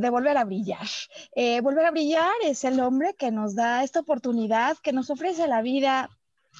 De volver a brillar. Eh, volver a brillar es el hombre que nos da esta oportunidad, que nos ofrece la vida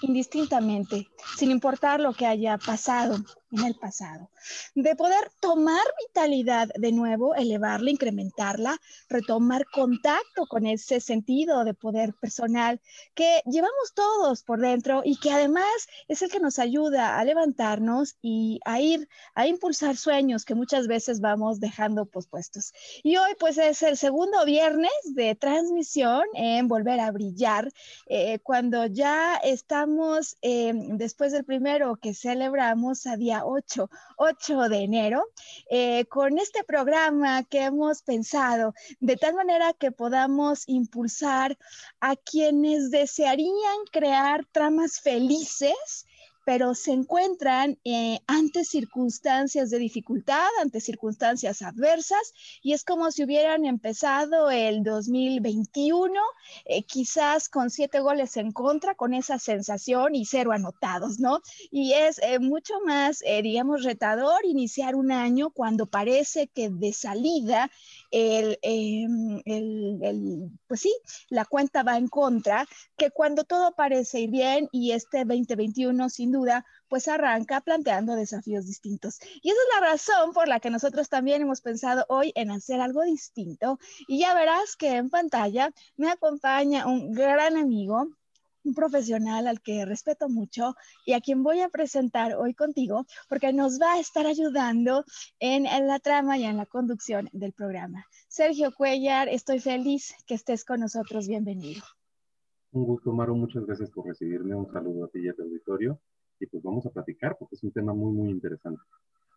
indistintamente, sin importar lo que haya pasado en el pasado, de poder tomar vitalidad de nuevo, elevarla, incrementarla, retomar contacto con ese sentido de poder personal que llevamos todos por dentro y que además es el que nos ayuda a levantarnos y a ir a impulsar sueños que muchas veces vamos dejando pospuestos. Y hoy pues es el segundo viernes de transmisión en Volver a Brillar, eh, cuando ya estamos eh, después del primero que celebramos a día 8, 8 de enero, eh, con este programa que hemos pensado de tal manera que podamos impulsar a quienes desearían crear tramas felices pero se encuentran eh, ante circunstancias de dificultad, ante circunstancias adversas, y es como si hubieran empezado el 2021, eh, quizás con siete goles en contra, con esa sensación y cero anotados, ¿no? Y es eh, mucho más, digamos, retador iniciar un año cuando parece que de salida el, em, el, el, pues sí, la cuenta va en contra, que cuando todo parece ir bien y este 2021 sin duda, pues arranca planteando desafíos distintos. Y esa es la razón por la que nosotros también hemos pensado hoy en hacer algo distinto. Y ya verás que en pantalla me acompaña un gran amigo, un profesional al que respeto mucho y a quien voy a presentar hoy contigo porque nos va a estar ayudando en, la trama y en la conducción del programa. Sergio Cuellar, estoy feliz que estés con nosotros. Bienvenido. Un gusto, Maro. Muchas gracias por recibirme. Un saludo a ti y a auditorio. Y pues vamos a platicar porque es un tema muy, muy interesante.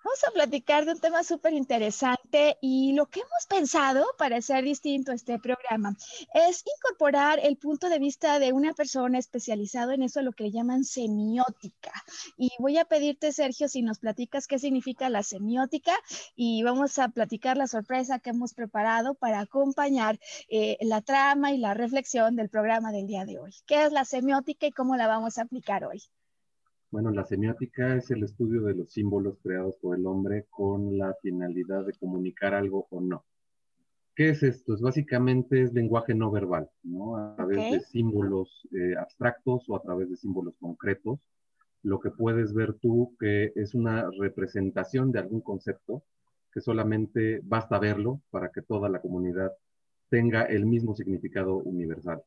Vamos a platicar de un tema súper interesante y lo que hemos pensado para hacer distinto este programa es incorporar el punto de vista de una persona especializada en eso, lo que le llaman semiótica. Y voy a pedirte, Sergio, si nos platicas qué significa la semiótica y vamos a platicar la sorpresa que hemos preparado para acompañar eh, la trama y la reflexión del programa del día de hoy. ¿Qué es la semiótica y cómo la vamos a aplicar hoy? Bueno, la semiótica es el estudio de los símbolos creados por el hombre con la finalidad de comunicar algo o no. ¿Qué es esto? Es básicamente es lenguaje no verbal, ¿no? A través de símbolos eh, abstractos o a través de símbolos concretos. Lo que puedes ver tú que es una representación de algún concepto que solamente basta verlo para que toda la comunidad tenga el mismo significado universal.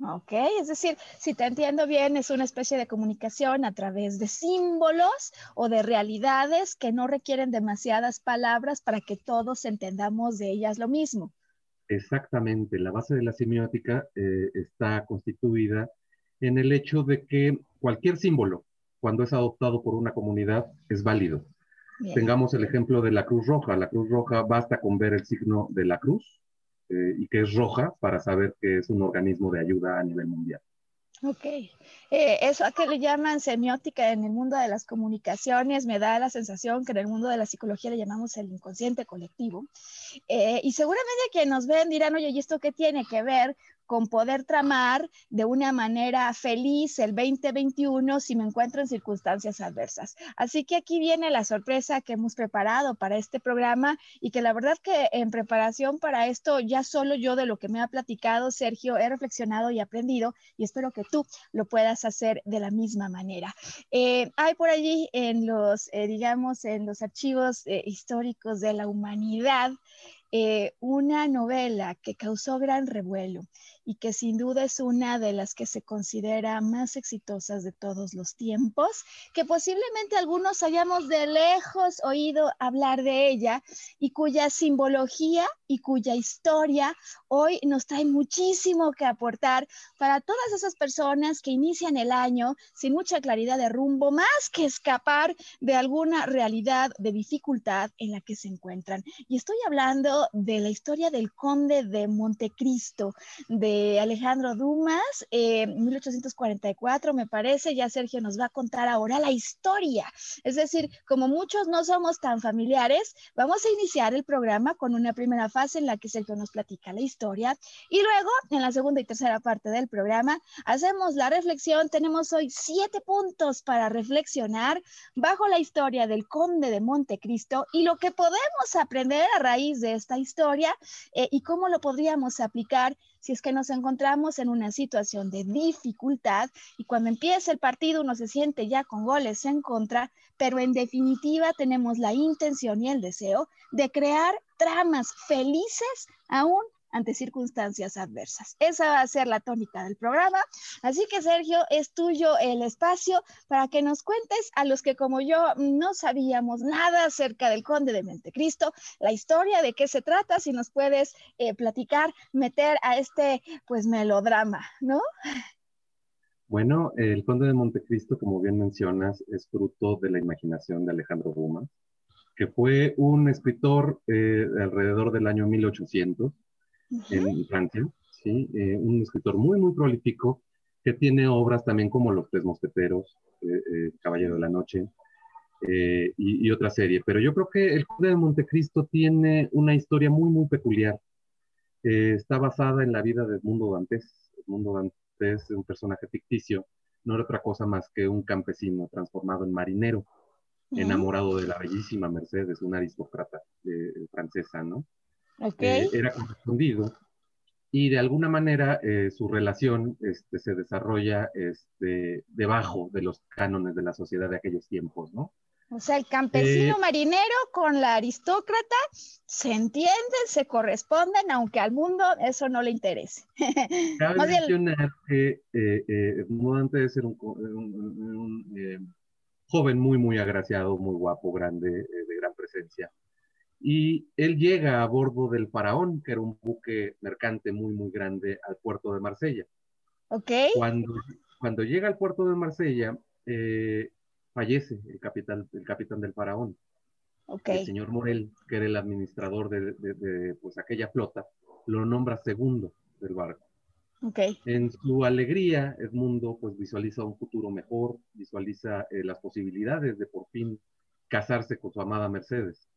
Ok, es decir, si te entiendo bien, es una especie de comunicación a través de símbolos o de realidades que no requieren demasiadas palabras para que todos entendamos de ellas lo mismo. Exactamente, la base de la semiótica eh, está constituida en el hecho de que cualquier símbolo, cuando es adoptado por una comunidad, es válido. Tengamos el ejemplo de la Cruz Roja. La Cruz Roja basta con ver el signo de la cruz eh, y que es roja para saber que es un organismo de ayuda a nivel mundial. Ok, eh, eso a que le llaman semiótica en el mundo de las comunicaciones me da la sensación que en el mundo de la psicología le llamamos el inconsciente colectivo. Eh, y seguramente quienes nos ven dirán, oye, ¿y esto qué tiene que ver con poder tramar de una manera feliz el 2021 si me encuentro en circunstancias adversas. Así que aquí viene la sorpresa que hemos preparado para este programa y que la verdad que en preparación para esto ya solo yo de lo que me ha platicado Sergio he reflexionado y aprendido y espero que tú lo puedas hacer de la misma manera. Eh, hay por allí en los, eh, digamos, en los archivos eh, históricos de la humanidad una novela que causó gran revuelo y que sin duda es una de las que se considera más exitosas de todos los tiempos, que posiblemente algunos hayamos de lejos oído hablar de ella y cuya simbología y cuya historia hoy nos trae muchísimo que aportar para todas esas personas que inician el año sin mucha claridad de rumbo, más que escapar de alguna realidad de dificultad en la que se encuentran. Y estoy hablando de la historia del conde de Montecristo, de Alejandro Dumas, 1844 eh, me parece, ya Sergio nos va a contar ahora la historia. Es decir, como muchos no somos tan familiares, vamos a iniciar el programa con una primera fase en la que Sergio nos platica la historia y luego en la segunda y tercera parte del programa hacemos la reflexión. Tenemos hoy siete puntos para reflexionar bajo la historia del conde de Montecristo y lo que podemos aprender a raíz de esta historia eh, y cómo lo podríamos aplicar si es que nos encontramos en una situación de dificultad y cuando empieza el partido uno se siente ya con goles en contra, pero en definitiva tenemos la intención y el deseo de crear tramas felices aún ante circunstancias adversas. Esa va a ser la tónica del programa. Así que Sergio, es tuyo el espacio para que nos cuentes a los que como yo no sabíamos nada acerca del conde de Montecristo, la historia de qué se trata, si nos puedes eh, platicar, meter a este pues melodrama, ¿no? Bueno, el conde de Montecristo, como bien mencionas, es fruto de la imaginación de Alejandro Dumas, que fue un escritor eh, alrededor del año 1800 en Francia, ¿sí? Eh, un escritor muy, muy prolífico que tiene obras también como Los Tres Mosqueteros, eh, eh, Caballero de la Noche y, otra serie. Pero yo creo que El Conde de Montecristo tiene una historia muy, muy peculiar. está basada en la vida de Edmundo Dantes. Edmundo Dantes es un personaje ficticio, no era otra cosa más que un campesino transformado en marinero, enamorado de la bellísima Mercedes, una aristócrata francesa, ¿no? Eh, era correspondido y de alguna manera eh, su relación este, se desarrolla este, debajo de los cánones de la sociedad de aquellos tiempos, ¿no? O sea, el campesino eh, marinero con la aristócrata se entienden, se corresponden, aunque al mundo eso no le interese. Cabe mencionar que eh, antes de un, un joven muy, muy agraciado, muy guapo, grande, de gran presencia, y él llega a bordo del Faraón, que era un buque mercante muy, muy grande, al puerto de Marsella. Ok. Cuando, cuando llega al puerto de Marsella, eh, fallece el capitán, el capitán del Faraón. Okay. El señor Morel, que era el administrador de, pues, aquella flota, lo nombra segundo del barco. Okay. En su alegría, Edmundo pues visualiza un futuro mejor, visualiza eh, las posibilidades de por fin casarse con su amada Mercedes.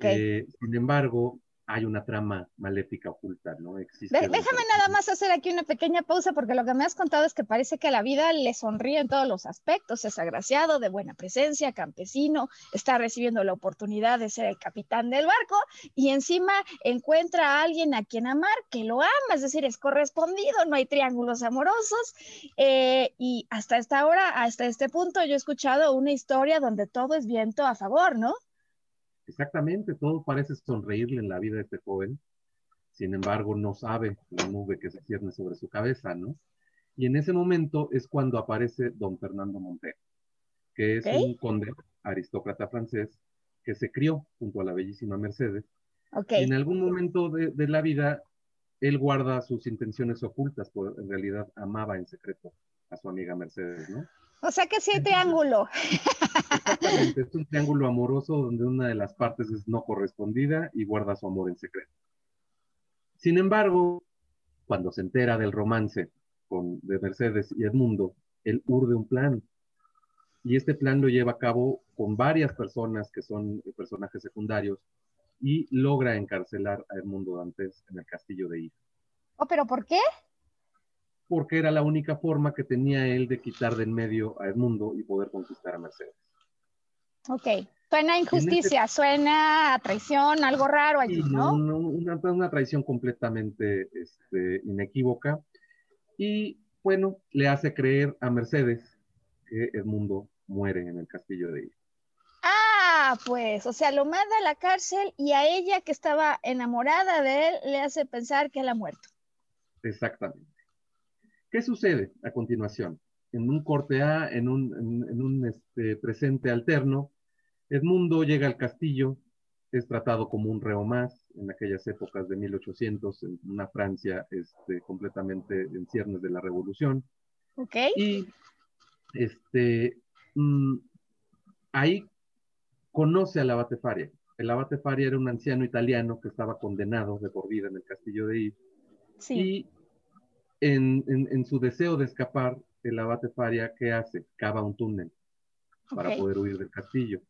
Eh, sin embargo, hay una trama maléfica oculta, ¿no? Existe déjame nada más hacer aquí una pequeña pausa porque lo que me has contado es que parece que la vida le sonríe en todos los aspectos, es agraciado, de buena presencia, campesino, está recibiendo la oportunidad de ser el capitán del barco y encima encuentra a alguien a quien amar que lo ama, es decir, es correspondido, no hay triángulos amorosos eh, y hasta esta hora, hasta este punto yo he escuchado una historia donde todo es viento a favor, ¿no? Exactamente, todo parece sonreírle en la vida de este joven, sin embargo no sabe la nube que se cierne sobre su cabeza, ¿no? Y en ese momento es cuando aparece don Fernando Montero, que es un conde aristócrata francés que se crió junto a la bellísima Mercedes. Okay. Y en algún momento de, de, la vida, él guarda sus intenciones ocultas, porque en realidad amaba en secreto a su amiga Mercedes, ¿no? O sea que sí hay triángulo. Exactamente, es un triángulo amoroso donde una de las partes es no correspondida y guarda su amor en secreto. Sin embargo, cuando se entera del romance con, de Mercedes y Edmundo, él urde un plan. Y este plan lo lleva a cabo con varias personas que son personajes secundarios y logra encarcelar a Edmundo Dantes en el castillo de Ida. ¿Oh, pero por qué? Porque era la única forma que tenía él de quitar de en medio a Edmundo y poder conquistar a Mercedes. Ok, suena injusticia, suena a traición, algo raro allí, ¿no? una, traición completamente este, inequívoca. Y bueno, le hace creer a Mercedes que Edmundo muere en el castillo de Iris. Ah, pues, o sea, lo manda a la cárcel y a ella que estaba enamorada de él le hace pensar que él ha muerto. Exactamente. ¿Qué sucede a continuación? En un corte A, en un, este, presente alterno, Edmundo llega al castillo, es tratado como un reo más en aquellas épocas de 1800, en una Francia este, completamente en ciernes de la revolución. Ok. Y este, mm, ahí conoce al abate Faria. El abate Faria era un anciano italiano que estaba condenado de por vida en el castillo de Yves. Sí. Y en, su deseo de escapar, el abate Faria, ¿qué hace? Cava un túnel para poder huir del castillo.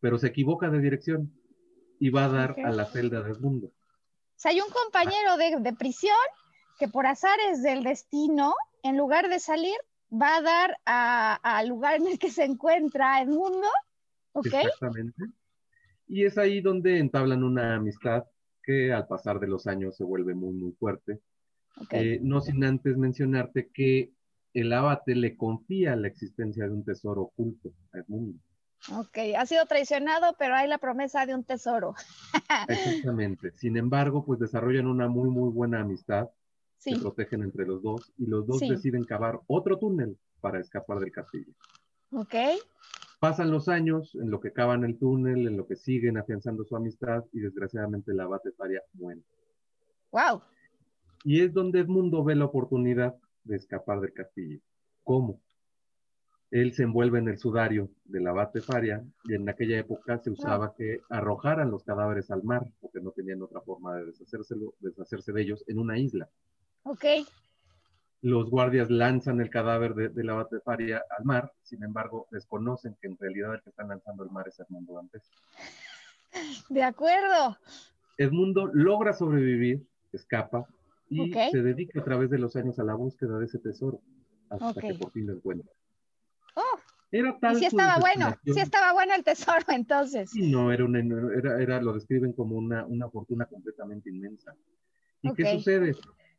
Pero se equivoca de dirección y va a dar a la celda del mundo. O sea, hay un compañero de, prisión que por azares del destino, en lugar de salir, va a dar al lugar en el que se encuentra el mundo. ¿Ok? Exactamente. Y es ahí donde entablan una amistad que al pasar de los años se vuelve muy, muy fuerte eh, no sin antes mencionarte que el abate le confía la existencia de un tesoro oculto al mundo. Ok, ha sido traicionado, pero hay la promesa de un tesoro. Exactamente. Sin embargo, pues desarrollan una muy, muy buena amistad. Se protegen entre los dos y los dos deciden cavar otro túnel para escapar del castillo. Ok. Pasan los años en lo que cavan el túnel, en lo que siguen afianzando su amistad y desgraciadamente el abate Faria muere. Wow. Y es donde Edmundo ve la oportunidad de escapar del castillo. ¿Cómo? Él se envuelve en el sudario del abate Faria y en aquella época se usaba que arrojaran los cadáveres al mar porque no tenían otra forma de deshacerse de ellos en una isla. Ok. Los guardias lanzan el cadáver del abate Faria al mar, sin embargo, desconocen que en realidad el que está lanzando el mar es Edmundo Dantes. De acuerdo. Edmundo logra sobrevivir, escapa, y se dedica a través de los años a la búsqueda de ese tesoro hasta que por fin lo encuentra. Oh. Era tal. sí estaba bueno, sí estaba bueno el tesoro entonces. Sí, no, era, una, era, era, lo describen como una, una fortuna completamente inmensa. ¿Y qué sucede?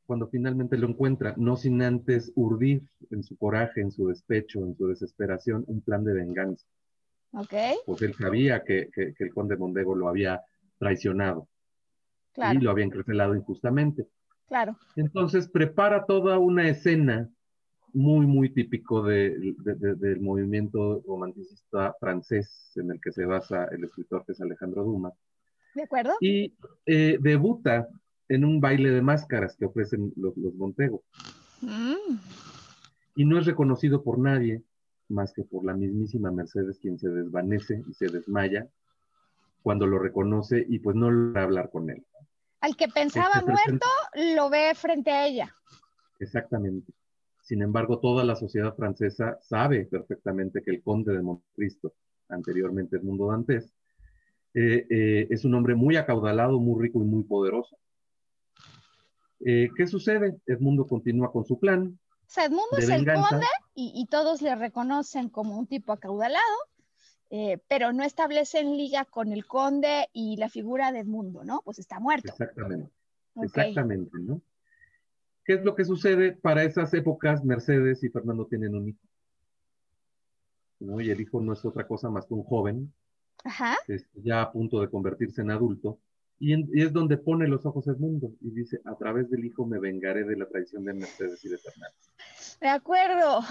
Cuando finalmente lo encuentra, no sin antes urdir en su coraje, en su despecho, en su desesperación, un plan de venganza. Ok. Porque él sabía que, que, el conde Mondego lo había traicionado. Y lo había encarcelado injustamente. Claro. Entonces prepara toda una escena muy, muy típico del movimiento romanticista francés en el que se basa el escritor que es Alejandro Dumas. ¿De acuerdo? Y eh, debuta en un baile de máscaras que ofrecen los, Montego. Mm. Y no es reconocido por nadie más que por la mismísima Mercedes, quien se desvanece y se desmaya cuando lo reconoce y pues no logra hablar con él. Al que pensaba muerto, lo ve frente a ella. Exactamente. Sin embargo, toda la sociedad francesa sabe perfectamente que el conde de Montecristo, anteriormente Edmundo Dantes, eh, eh, es un hombre muy acaudalado, muy rico y muy poderoso. Eh, ¿Qué sucede? Edmundo continúa con su plan. O sea, Edmundo es el conde y, todos le reconocen como un tipo acaudalado, pero no establecen liga con el conde y la figura de Edmundo, ¿no? Pues está muerto. Exactamente. Exactamente, ¿no? ¿Qué es lo que sucede? Para esas épocas, Mercedes y Fernando tienen un hijo. ¿no? Y el hijo no es otra cosa más que un joven, Ajá. ya a punto de convertirse en adulto. Y, es donde pone los ojos el mundo y dice, a través del hijo me vengaré de la traición de Mercedes y de Fernando. De acuerdo.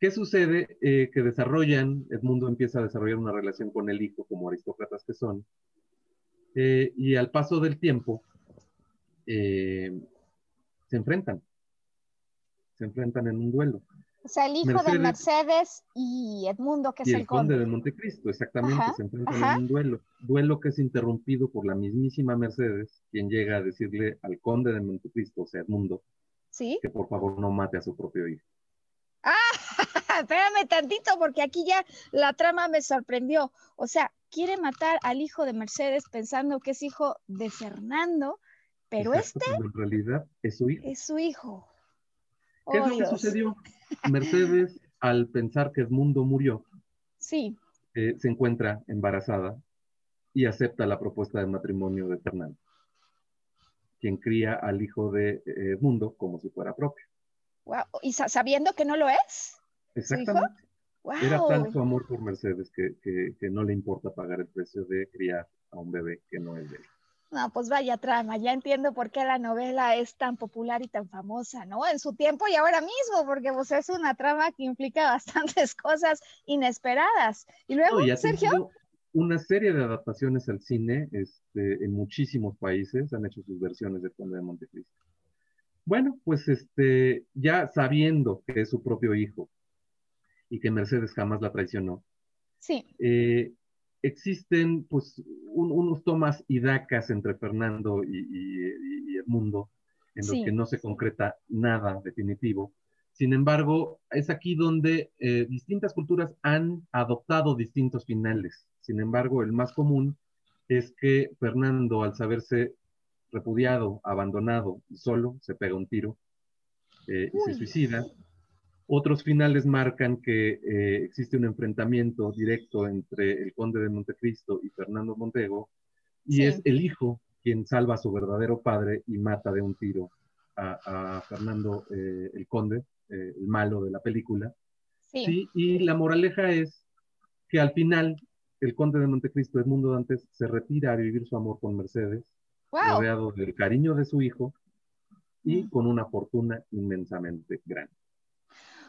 ¿Qué sucede? Eh, que desarrollan, Edmundo empieza a desarrollar una relación con el hijo, como aristócratas que son, eh, y al paso del tiempo, eh, se enfrentan. Se enfrentan en un duelo. O sea, el hijo de Mercedes y Edmundo, que es el, conde. de Montecristo, exactamente, se enfrentan en un duelo. Duelo que es interrumpido por la mismísima Mercedes, quien llega a decirle al conde de Montecristo, o sea, Edmundo, ¿Sí? que por favor no mate a su propio hijo. Ah, espérame tantito, porque aquí ya la trama me sorprendió. O sea, quiere matar al hijo de Mercedes pensando que es hijo de Fernando, pero este... En realidad es su hijo. Es su hijo. ¿Qué es lo que Dios. sucedió? Mercedes, al pensar que Edmundo murió, Sí, eh, se encuentra embarazada y acepta la propuesta de matrimonio de Fernando, quien cría al hijo de eh, Edmundo como si fuera propio. wow. Y sa- sabiendo que no lo es. Exactamente. Wow. Era tal su amor por Mercedes que, que- que no le importa pagar el precio de criar a un bebé que no es de él. No, pues vaya trama, ya entiendo por qué la novela es tan popular y tan famosa, ¿no? En su tiempo y ahora mismo, porque pues es una trama que implica bastantes cosas inesperadas. Y luego, No, y Sergio, una serie de adaptaciones al cine este, en muchísimos países, han hecho sus versiones de Conde de Montecristo. Bueno, pues este, ya sabiendo que es su propio hijo y que Mercedes jamás la traicionó, sí, eh, existen pues un- unos tomas y dacas entre Fernando y, y- y Edmundo, en los Sí. que no se concreta nada definitivo. Sin embargo, es aquí donde eh, distintas culturas han adoptado distintos finales. Sin embargo, el más común es que Fernando, al saberse repudiado, abandonado y solo, se pega un tiro eh, y se suicida. Otros finales marcan que eh, existe un enfrentamiento directo entre el conde de Montecristo y Fernando Montego, y Sí. es el hijo quien salva a su verdadero padre y mata de un tiro a, a Fernando eh, el conde, eh, el malo de la película. sí, Sí, y la moraleja es que al final el conde de Montecristo, Edmundo Dantes, se retira a vivir su amor con Mercedes, wow. rodeado del cariño de su hijo y Mm. con una fortuna inmensamente grande.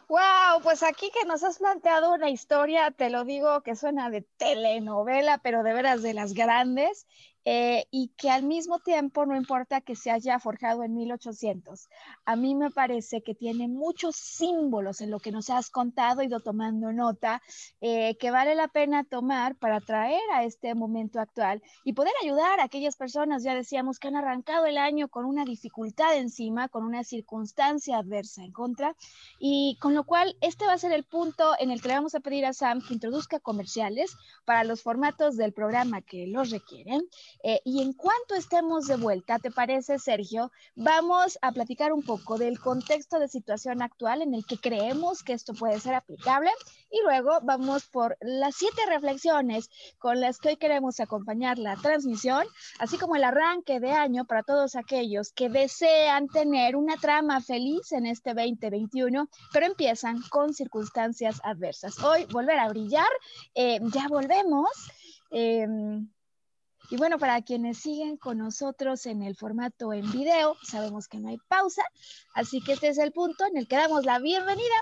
Wow, pues aquí que nos has planteado una historia, te lo digo, que suena de telenovela, pero de veras de las grandes, eh, y que al mismo tiempo no importa que se haya forjado en 1800. A mí me parece que tiene muchos símbolos en lo que nos has contado, ido tomando nota, eh, que vale la pena tomar para traer a este momento actual y poder ayudar a aquellas personas, ya decíamos, que han arrancado el año con una dificultad encima, con una circunstancia adversa en contra y con lo cual este va a ser el punto en el que le vamos a pedir a Sam que introduzca comerciales para los formatos del programa que los requieren. Eh, y en cuanto estemos de vuelta, ¿te parece, Sergio? Vamos a platicar un poco del contexto de situación actual en el que creemos que esto puede ser aplicable y luego vamos por las siete reflexiones con las que hoy queremos acompañar la transmisión, así como el arranque de año para todos aquellos que desean tener una trama feliz en este 2021, pero empiezan con circunstancias adversas. Hoy volver a brillar, eh, ya volvemos. eh, y bueno, para quienes siguen con nosotros en el formato en video, sabemos que no hay pausa, así que este es el punto en el que damos la bienvenida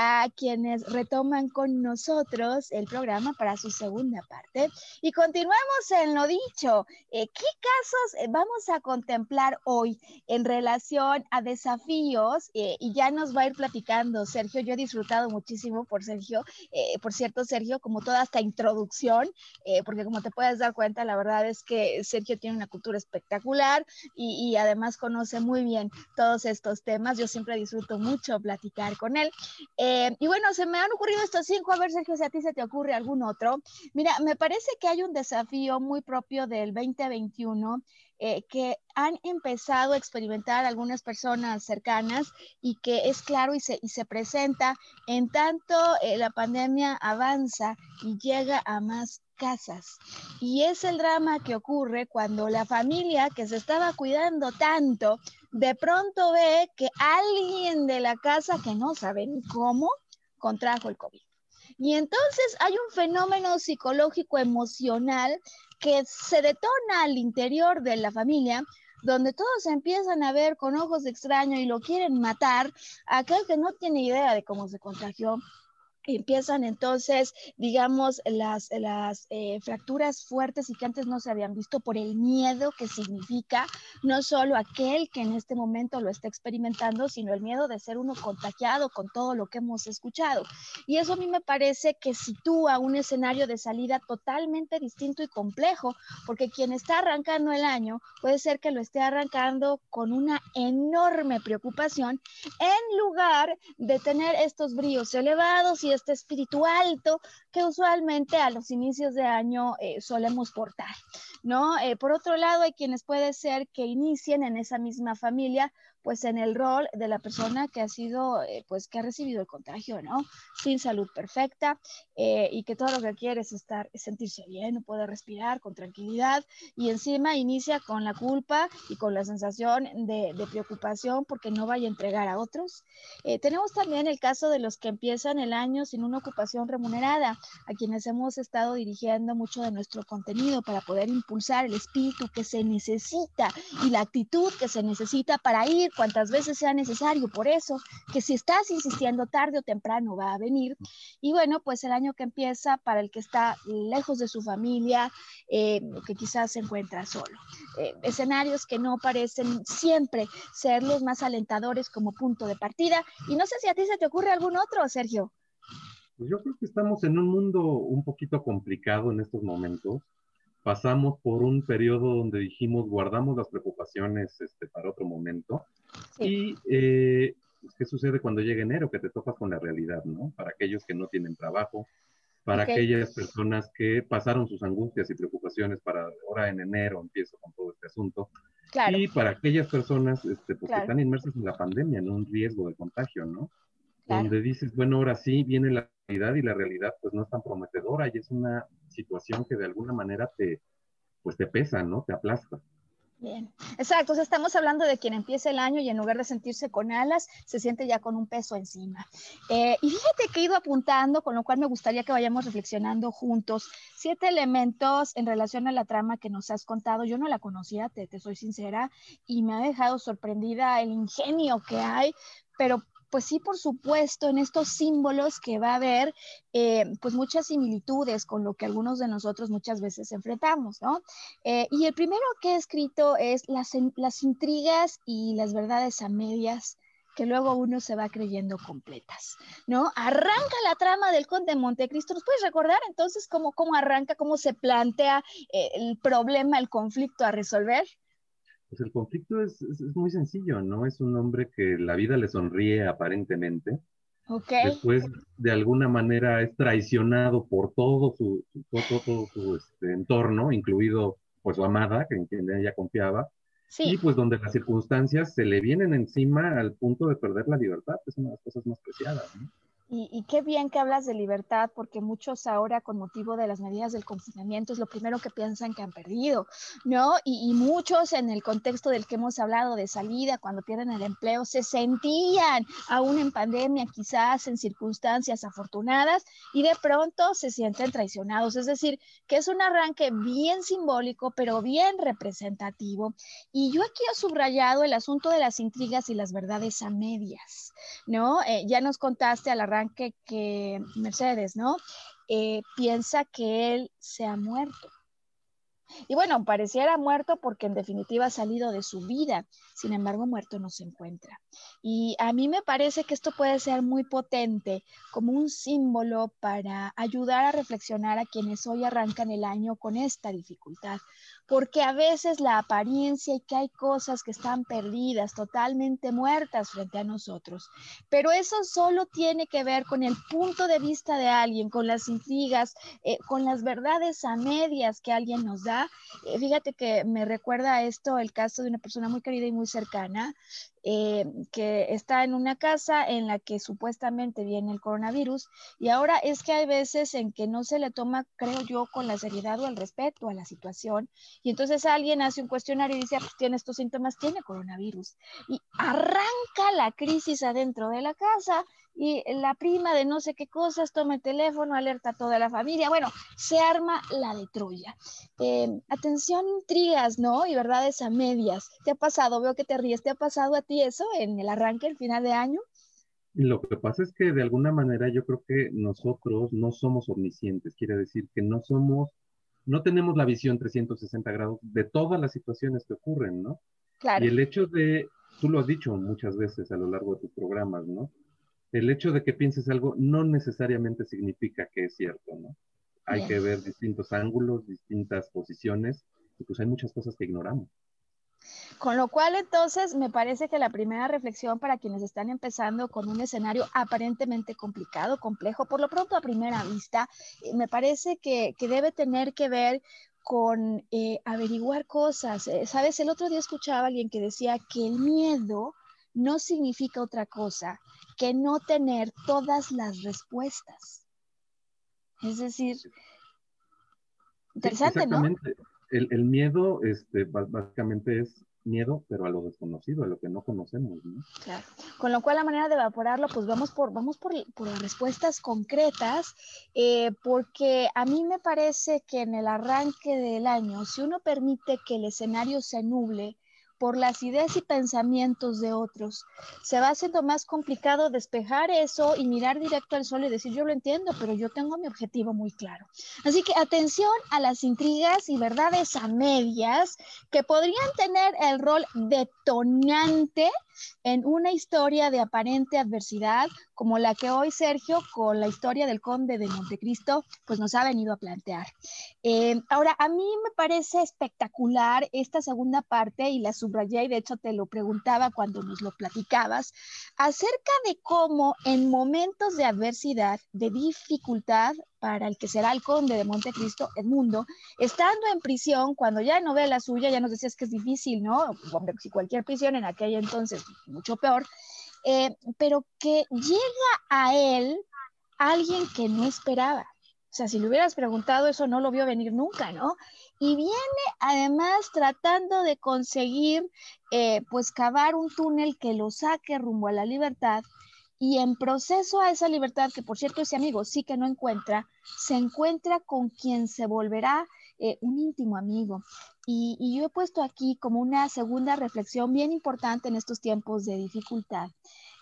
a quienes retoman con nosotros el programa para su segunda parte. Y continuamos en lo dicho. Eh, ¿Qué casos eh, vamos a contemplar hoy en relación a desafíos? Eh, y ya nos va a ir platicando Sergio. Yo he disfrutado muchísimo por Sergio, eh, por cierto, Sergio, como toda esta introducción, porque como te puedes dar cuenta, la verdad es que Sergio tiene una cultura espectacular y, y además conoce muy bien todos estos temas. Yo siempre disfruto mucho platicar con él. Eh, y bueno, se me han ocurrido estos cinco. A ver, Sergio, si a ti se te ocurre algún otro. Mira, me parece que hay un desafío muy propio del 2021 eh, que han empezado a experimentar algunas personas cercanas y que es claro y se, y se presenta en tanto eh, la pandemia avanza y llega a más casas. Y es el drama que ocurre cuando la familia que se estaba cuidando tanto, de pronto ve que alguien de la casa que no saben cómo contrajo el COVID. Y entonces hay un fenómeno psicológico emocional que se detona al interior de la familia, donde todos empiezan a ver con ojos de extraño y lo quieren matar, aquel que no tiene idea de cómo se contagió, empiezan entonces, digamos, las, las eh, fracturas fuertes y que antes no se habían visto por el miedo que significa no solo aquel que en este momento lo está experimentando, sino el miedo de ser uno contagiado con todo lo que hemos escuchado. Y eso a mí me parece que sitúa un escenario de salida totalmente distinto y complejo, porque quien está arrancando el año puede ser que lo esté arrancando con una enorme preocupación en lugar de tener estos bríos elevados y este espíritu alto que usualmente a los inicios de año eh, solemos portar, ¿no? Eh, por otro lado, hay quienes puede ser que inicien en esa misma familia pues en el rol de la persona que ha sido, eh, pues que ha recibido el contagio, ¿no? Sin salud perfecta eh, y que todo lo que quiere es estar, sentirse bien, puede respirar con tranquilidad y encima inicia con la culpa y con la sensación de, preocupación porque no vaya a entregar a otros. Eh, tenemos también el caso de los que empiezan el año sin una ocupación remunerada, a quienes hemos estado dirigiendo mucho de nuestro contenido para poder impulsar el espíritu que se necesita y la actitud que se necesita para ir cuantas veces sea necesario. Por eso, que si estás insistiendo tarde o temprano va a venir. Y bueno, pues el año que empieza para el que está lejos de su familia, eh, que quizás se encuentra solo. Eh, escenarios que no parecen siempre ser los más alentadores como punto de partida. Y no sé si a ti se te ocurre algún otro, Sergio. Pues yo creo que estamos en un mundo un poquito complicado en estos momentos. Pasamos por un periodo donde dijimos guardamos las preocupaciones este, para otro momento. Y eh, pues, ¿qué sucede cuando llega enero? Que te topas con la realidad, ¿no? Para aquellos que no tienen trabajo, para aquellas personas que pasaron sus angustias y preocupaciones para ahora en enero empiezo con todo este asunto. Y para aquellas personas este, pues, que están inmersas en la pandemia, en un riesgo de contagio, ¿no? Donde dices, bueno, ahora sí viene la y la realidad pues no es tan prometedora y es una situación que de alguna manera te, pues te pesa, ¿no? Te aplasta. Bien, exacto. estamos hablando de quien empieza el año y en lugar de sentirse con alas, se siente ya con un peso encima. Eh, y fíjate que he ido apuntando, con lo cual me gustaría que vayamos reflexionando juntos, siete elementos en relación a la trama que nos has contado. Yo no la conocía, te, te soy sincera, y me ha dejado sorprendida el ingenio que hay, pero pues sí, por supuesto, en estos símbolos que va a haber, eh, pues muchas similitudes con lo que algunos de nosotros muchas veces enfrentamos, ¿no? Eh, y el primero que he escrito es las, las intrigas y las verdades a medias que luego uno se va creyendo completas, ¿no? Arranca la trama del Conde de Montecristo. ¿Nos puedes recordar entonces cómo, cómo arranca, cómo se plantea eh, el problema, el conflicto a resolver? Pues el conflicto es, muy sencillo, ¿no? Es un hombre que la vida le sonríe aparentemente. Okay. Después, de alguna manera, es traicionado por todo su, todo, su este, entorno, incluido pues su amada, que en quien ella confiaba. Sí. Y pues donde las circunstancias se le vienen encima al punto de perder la libertad, es una de las cosas más preciadas. ¿no? Y, qué bien que hablas de libertad, porque muchos ahora, con motivo de las medidas del confinamiento, es lo primero que piensan que han perdido, ¿no? Y, muchos en el contexto del que hemos hablado de salida, cuando pierden el empleo, se sentían aún en pandemia, quizás en circunstancias afortunadas, y de pronto se sienten traicionados. Es decir, que es un arranque bien simbólico, pero bien representativo. Y yo aquí he subrayado el asunto de las intrigas y las verdades a medias, ¿no? Eh, ya nos contaste al que, Mercedes, ¿no? Eh, piensa que él se ha muerto. Y bueno, pareciera muerto porque en definitiva ha salido de su vida, sin embargo muerto no se encuentra. Y a mí me parece que esto puede ser muy potente como un símbolo para ayudar a reflexionar a quienes hoy arrancan el año con esta dificultad, porque a veces la apariencia y que hay cosas que están perdidas, totalmente muertas frente a nosotros, pero eso solo tiene que ver con el punto de vista de alguien, con las intrigas, eh, con las verdades a medias que alguien nos da. Eh, fíjate que me recuerda esto el caso de una persona muy querida y muy cercana, eh, que está en una casa en la que supuestamente viene el coronavirus y ahora es que hay veces en que no se le toma, creo yo, con la seriedad o el respeto a la situación y entonces alguien hace un cuestionario y dice, ah, pues tiene estos síntomas, tiene coronavirus y arranca la crisis adentro de la casa y la prima de no sé qué cosas toma el teléfono, alerta a toda la familia. Bueno, se arma la de Troya. Eh, atención, intrigas, ¿no? Y verdades a medias. ¿Te ha pasado? Veo que te ríes. ¿Te ha pasado a ti eso en el arranque, el final de año? Lo que pasa es que de alguna manera yo creo que nosotros no somos omniscientes. Quiere decir que no somos, no tenemos la visión 360 grados de todas las situaciones que ocurren, ¿no? Claro. Y el hecho de, tú lo has dicho muchas veces a lo largo de tus programas, ¿no? El hecho de que pienses algo no necesariamente significa que es cierto, ¿no? Hay que ver distintos ángulos, distintas posiciones, y pues hay muchas cosas que ignoramos. Con lo cual, entonces, me parece que la primera reflexión para quienes están empezando con un escenario aparentemente complicado, complejo, por lo pronto a primera vista, eh, me parece que, debe tener que ver con eh, averiguar cosas. Eh, Sabes, el otro día escuchaba a alguien que decía que el miedo no significa otra cosa que no tener todas las respuestas. Es decir, interesante, ¿no? El, el, miedo este, básicamente es miedo, pero a lo desconocido, a lo que no conocemos. ¿no? Claro. Con lo cual la manera de evaporarlo, pues vamos por, vamos por, por las respuestas concretas, eh, porque a mí me parece que en el arranque del año, si uno permite que el escenario se nuble, por las ideas y pensamientos de otros. Se va haciendo más complicado despejar eso y mirar directo al sol y decir, yo lo entiendo, pero yo tengo mi objetivo muy claro. Así que atención a las intrigas y verdades a medias que podrían tener el rol detonante en una historia de aparente adversidad como la que hoy Sergio con la historia del conde de Montecristo pues nos ha venido a plantear. Eh, ahora, a mí me parece espectacular esta segunda parte y la subrayé y de hecho te lo preguntaba cuando nos lo platicabas acerca de cómo en momentos de adversidad, de dificultad, para el que será el conde de Montecristo, Edmundo, estando en prisión, cuando ya no ve la suya, ya nos decías que es difícil, ¿no? Hombre, si cualquier prisión en aquella entonces, mucho peor, eh, pero que llega a él alguien que no esperaba. O sea, si le hubieras preguntado eso, no lo vio venir nunca, ¿no? Y viene además tratando de conseguir, eh, pues, cavar un túnel que lo saque rumbo a la libertad y en proceso a esa libertad, que por cierto ese amigo sí que no encuentra, se encuentra con quien se volverá eh, un íntimo amigo. Y, yo he puesto aquí como una segunda reflexión bien importante en estos tiempos de dificultad,